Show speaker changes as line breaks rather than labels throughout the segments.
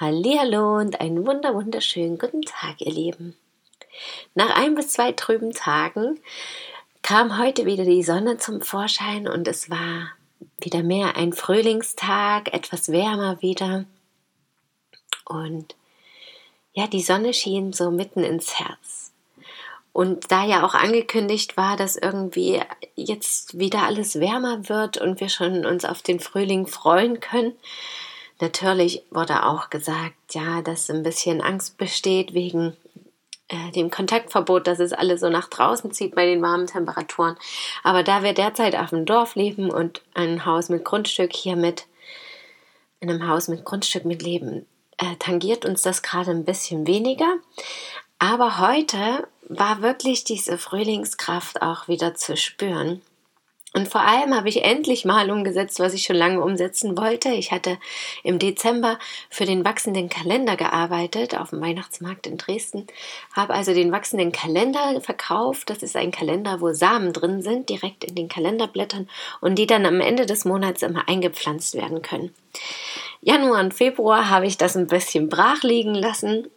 Hallihallo und einen wunder wunderschönen guten Tag, ihr Lieben. Nach ein bis zwei trüben Tagen kam heute wieder die Sonne zum Vorschein und es war wieder mehr ein Frühlingstag, etwas wärmer wieder. Und ja, die Sonne schien so mitten ins Herz. Und da ja auch angekündigt war, dass irgendwie jetzt wieder alles wärmer wird und wir schon uns auf den Frühling freuen können, Natürlich wurde auch gesagt, ja, dass ein bisschen Angst besteht wegen äh, dem Kontaktverbot, dass es alle so nach draußen zieht bei den warmen Temperaturen. Aber da wir derzeit auf dem Dorf leben und ein Haus mit Grundstück hier mit, in einem Haus mit Grundstück mit Leben, äh, tangiert uns das gerade ein bisschen weniger. Aber heute war wirklich diese Frühlingskraft auch wieder zu spüren. Und vor allem habe ich endlich mal umgesetzt, was ich schon lange umsetzen wollte. Ich hatte im Dezember für den wachsenden Kalender gearbeitet auf dem Weihnachtsmarkt in Dresden, habe also den wachsenden Kalender verkauft. Das ist ein Kalender, wo Samen drin sind, direkt in den Kalenderblättern und die dann am Ende des Monats immer eingepflanzt werden können. Januar und Februar habe ich das ein bisschen brach liegen lassen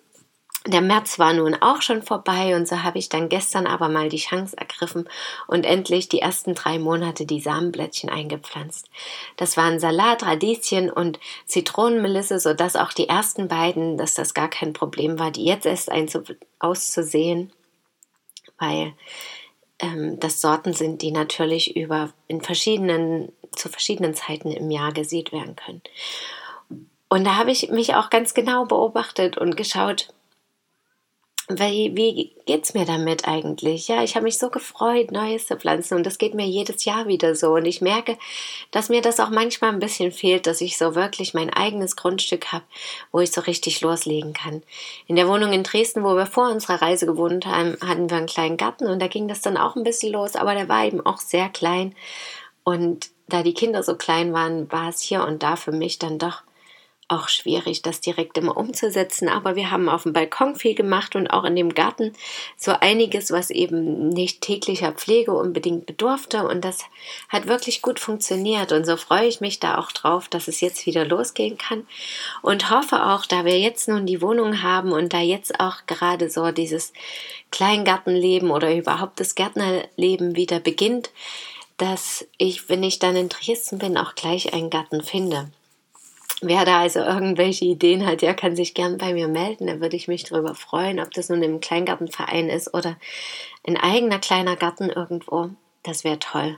der März war nun auch schon vorbei und so habe ich dann gestern aber mal die Chance ergriffen und endlich die ersten drei Monate die Samenblättchen eingepflanzt. Das waren Salat, Radieschen und Zitronenmelisse, sodass auch die ersten beiden, dass das gar kein Problem war, die jetzt erst auszusehen, weil ähm, das Sorten sind, die natürlich über in verschiedenen, zu verschiedenen Zeiten im Jahr gesät werden können. Und da habe ich mich auch ganz genau beobachtet und geschaut, wie, wie geht's mir damit eigentlich? Ja, ich habe mich so gefreut, Neues zu pflanzen und das geht mir jedes Jahr wieder so. Und ich merke, dass mir das auch manchmal ein bisschen fehlt, dass ich so wirklich mein eigenes Grundstück habe, wo ich so richtig loslegen kann. In der Wohnung in Dresden, wo wir vor unserer Reise gewohnt haben, hatten wir einen kleinen Garten und da ging das dann auch ein bisschen los, aber der war eben auch sehr klein. Und da die Kinder so klein waren, war es hier und da für mich dann doch auch schwierig, das direkt immer umzusetzen. Aber wir haben auf dem Balkon viel gemacht und auch in dem Garten so einiges, was eben nicht täglicher Pflege unbedingt bedurfte. Und das hat wirklich gut funktioniert. Und so freue ich mich da auch drauf, dass es jetzt wieder losgehen kann. Und hoffe auch, da wir jetzt nun die Wohnung haben und da jetzt auch gerade so dieses Kleingartenleben oder überhaupt das Gärtnerleben wieder beginnt, dass ich, wenn ich dann in Dresden bin, auch gleich einen Garten finde. Wer da also irgendwelche Ideen hat, der kann sich gern bei mir melden. Da würde ich mich darüber freuen, ob das nun im Kleingartenverein ist oder ein eigener kleiner Garten irgendwo. Das wäre toll.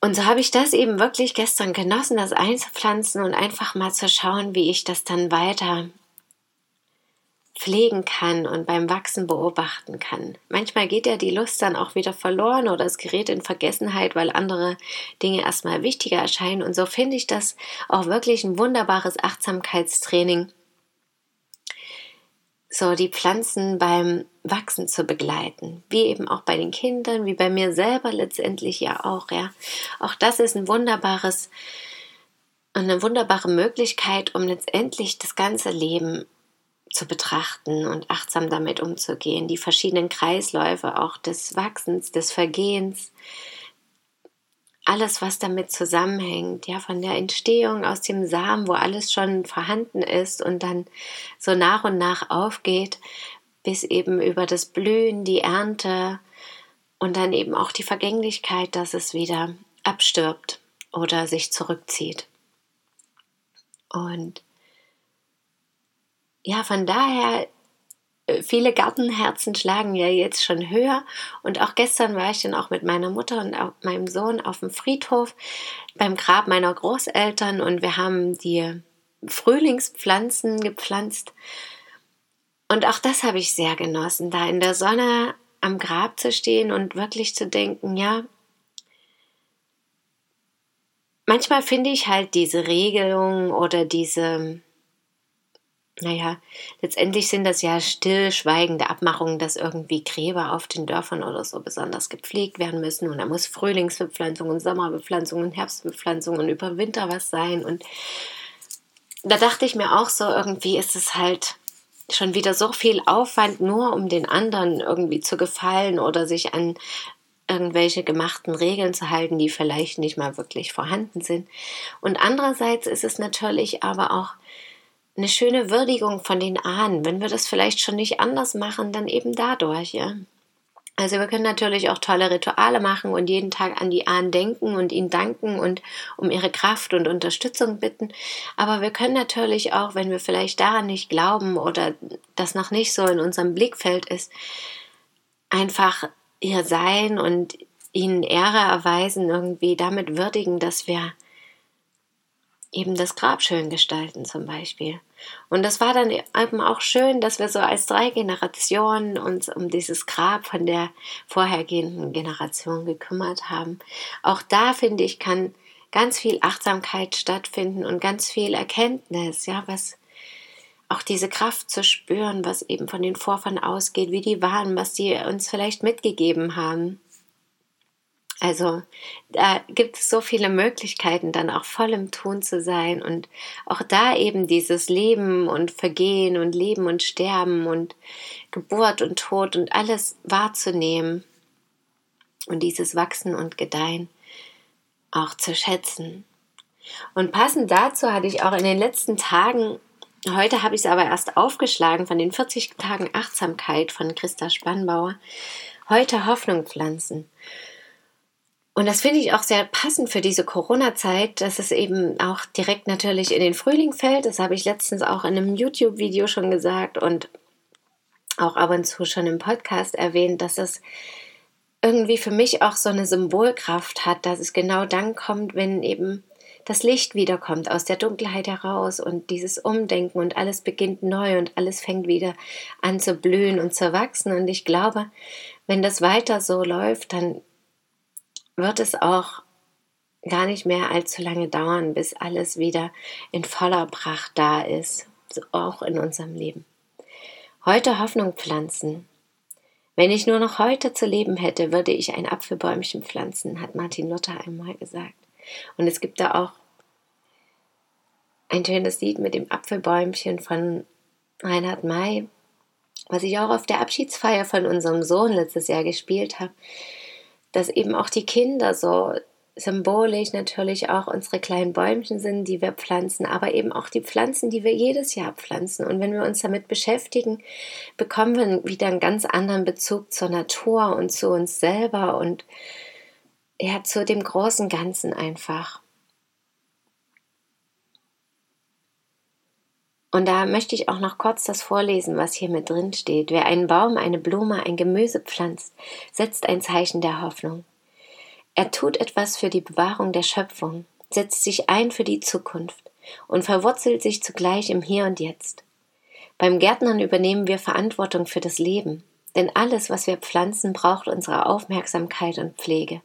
Und so habe ich das eben wirklich gestern genossen, das einzupflanzen und einfach mal zu schauen, wie ich das dann weiter pflegen kann und beim Wachsen beobachten kann. Manchmal geht ja die Lust dann auch wieder verloren oder es gerät in Vergessenheit, weil andere Dinge erstmal wichtiger erscheinen. Und so finde ich das auch wirklich ein wunderbares Achtsamkeitstraining, so die Pflanzen beim Wachsen zu begleiten, wie eben auch bei den Kindern, wie bei mir selber letztendlich ja auch, ja. Auch das ist ein wunderbares, eine wunderbare Möglichkeit, um letztendlich das ganze Leben zu betrachten und achtsam damit umzugehen, die verschiedenen Kreisläufe auch des Wachsens, des Vergehens, alles, was damit zusammenhängt, ja, von der Entstehung aus dem Samen, wo alles schon vorhanden ist und dann so nach und nach aufgeht, bis eben über das Blühen, die Ernte und dann eben auch die Vergänglichkeit, dass es wieder abstirbt oder sich zurückzieht. Und ja, von daher, äh, viele Gartenherzen schlagen ja jetzt schon höher. Und auch gestern war ich dann auch mit meiner Mutter und meinem Sohn auf dem Friedhof beim Grab meiner Großeltern und wir haben die Frühlingspflanzen gepflanzt. Und auch das habe ich sehr genossen, da in der Sonne am Grab zu stehen und wirklich zu denken, ja, manchmal finde ich halt diese Regelung oder diese naja, letztendlich sind das ja stillschweigende Abmachungen, dass irgendwie Gräber auf den Dörfern oder so besonders gepflegt werden müssen. Und da muss Frühlingsbepflanzung und Sommerbepflanzung und Herbstbepflanzung und über Winter was sein. Und da dachte ich mir auch so, irgendwie ist es halt schon wieder so viel Aufwand, nur um den anderen irgendwie zu gefallen oder sich an irgendwelche gemachten Regeln zu halten, die vielleicht nicht mal wirklich vorhanden sind. Und andererseits ist es natürlich aber auch eine schöne Würdigung von den Ahnen. Wenn wir das vielleicht schon nicht anders machen, dann eben dadurch, ja. Also wir können natürlich auch tolle Rituale machen und jeden Tag an die Ahnen denken und ihnen danken und um ihre Kraft und Unterstützung bitten. Aber wir können natürlich auch, wenn wir vielleicht daran nicht glauben oder das noch nicht so in unserem Blickfeld ist, einfach ihr sein und ihnen Ehre erweisen, irgendwie damit würdigen, dass wir eben das Grab schön gestalten zum Beispiel. Und das war dann eben auch schön, dass wir so als drei Generationen uns um dieses Grab von der vorhergehenden Generation gekümmert haben. Auch da finde ich, kann ganz viel Achtsamkeit stattfinden und ganz viel Erkenntnis, ja, was auch diese Kraft zu spüren, was eben von den Vorfahren ausgeht, wie die waren, was die uns vielleicht mitgegeben haben. Also da gibt es so viele Möglichkeiten, dann auch voll im Tun zu sein und auch da eben dieses Leben und Vergehen und Leben und Sterben und Geburt und Tod und alles wahrzunehmen und dieses Wachsen und Gedeihen auch zu schätzen. Und passend dazu hatte ich auch in den letzten Tagen, heute habe ich es aber erst aufgeschlagen von den 40 Tagen Achtsamkeit von Christa Spannbauer, heute Hoffnung pflanzen. Und das finde ich auch sehr passend für diese Corona-Zeit, dass es eben auch direkt natürlich in den Frühling fällt. Das habe ich letztens auch in einem YouTube-Video schon gesagt und auch ab und zu schon im Podcast erwähnt, dass es irgendwie für mich auch so eine Symbolkraft hat, dass es genau dann kommt, wenn eben das Licht wiederkommt aus der Dunkelheit heraus und dieses Umdenken und alles beginnt neu und alles fängt wieder an zu blühen und zu wachsen. Und ich glaube, wenn das weiter so läuft, dann wird es auch gar nicht mehr allzu lange dauern, bis alles wieder in voller Pracht da ist, auch in unserem Leben. Heute Hoffnung pflanzen. Wenn ich nur noch heute zu leben hätte, würde ich ein Apfelbäumchen pflanzen, hat Martin Luther einmal gesagt. Und es gibt da auch ein schönes Lied mit dem Apfelbäumchen von Reinhard May, was ich auch auf der Abschiedsfeier von unserem Sohn letztes Jahr gespielt habe dass eben auch die Kinder so symbolisch natürlich auch unsere kleinen Bäumchen sind, die wir pflanzen, aber eben auch die Pflanzen, die wir jedes Jahr pflanzen. Und wenn wir uns damit beschäftigen, bekommen wir wieder einen ganz anderen Bezug zur Natur und zu uns selber und ja, zu dem großen Ganzen einfach. Und da möchte ich auch noch kurz das vorlesen, was hier mit drin steht. Wer einen Baum, eine Blume, ein Gemüse pflanzt, setzt ein Zeichen der Hoffnung. Er tut etwas für die Bewahrung der Schöpfung, setzt sich ein für die Zukunft und verwurzelt sich zugleich im Hier und Jetzt. Beim Gärtnern übernehmen wir Verantwortung für das Leben, denn alles, was wir pflanzen, braucht unsere Aufmerksamkeit und Pflege.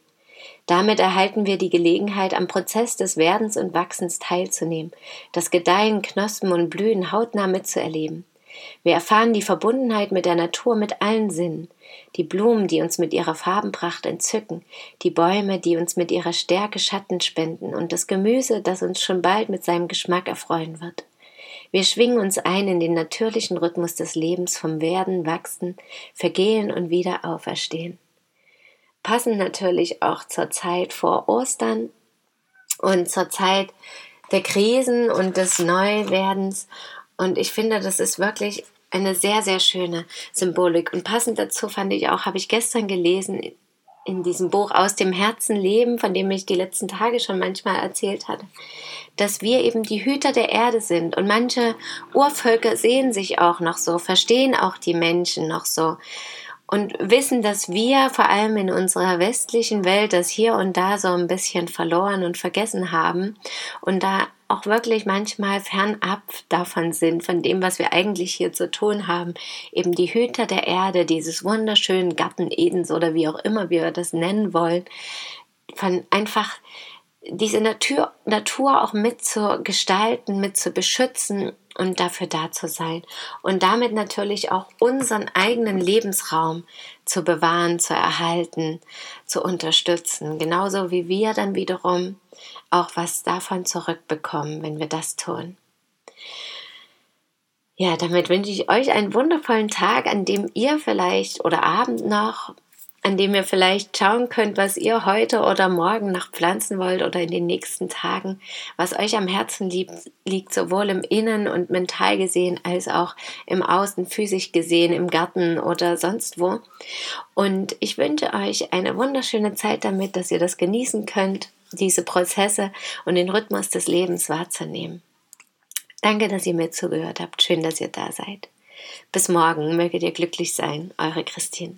Damit erhalten wir die Gelegenheit, am Prozess des Werdens und Wachsens teilzunehmen, das Gedeihen, Knospen und Blühen hautnah mitzuerleben. Wir erfahren die Verbundenheit mit der Natur mit allen Sinnen, die Blumen, die uns mit ihrer Farbenpracht entzücken, die Bäume, die uns mit ihrer Stärke Schatten spenden und das Gemüse, das uns schon bald mit seinem Geschmack erfreuen wird. Wir schwingen uns ein in den natürlichen Rhythmus des Lebens vom Werden, Wachsen, Vergehen und wieder Auferstehen passen natürlich auch zur Zeit vor Ostern und zur Zeit der Krisen und des Neuwerdens. Und ich finde, das ist wirklich eine sehr, sehr schöne Symbolik. Und passend dazu fand ich auch, habe ich gestern gelesen in diesem Buch Aus dem Herzen leben, von dem ich die letzten Tage schon manchmal erzählt hatte, dass wir eben die Hüter der Erde sind. Und manche Urvölker sehen sich auch noch so, verstehen auch die Menschen noch so und wissen, dass wir vor allem in unserer westlichen Welt das hier und da so ein bisschen verloren und vergessen haben und da auch wirklich manchmal fernab davon sind, von dem, was wir eigentlich hier zu tun haben. Eben die Hüter der Erde, dieses wunderschönen Garten Edens oder wie auch immer wir das nennen wollen, von einfach diese Natur, Natur auch mitzugestalten, mitzubeschützen und dafür da zu sein. Und damit natürlich auch unseren eigenen Lebensraum zu bewahren, zu erhalten, zu unterstützen. Genauso wie wir dann wiederum auch was davon zurückbekommen, wenn wir das tun. Ja, damit wünsche ich euch einen wundervollen Tag, an dem ihr vielleicht oder Abend noch an dem ihr vielleicht schauen könnt, was ihr heute oder morgen noch pflanzen wollt oder in den nächsten Tagen, was euch am Herzen liegt, liegt sowohl im Innen und mental gesehen als auch im Außen physisch gesehen, im Garten oder sonst wo. Und ich wünsche euch eine wunderschöne Zeit damit, dass ihr das genießen könnt, diese Prozesse und den Rhythmus des Lebens wahrzunehmen. Danke, dass ihr mir zugehört habt. Schön, dass ihr da seid. Bis morgen, möget ihr glücklich sein, eure Christine.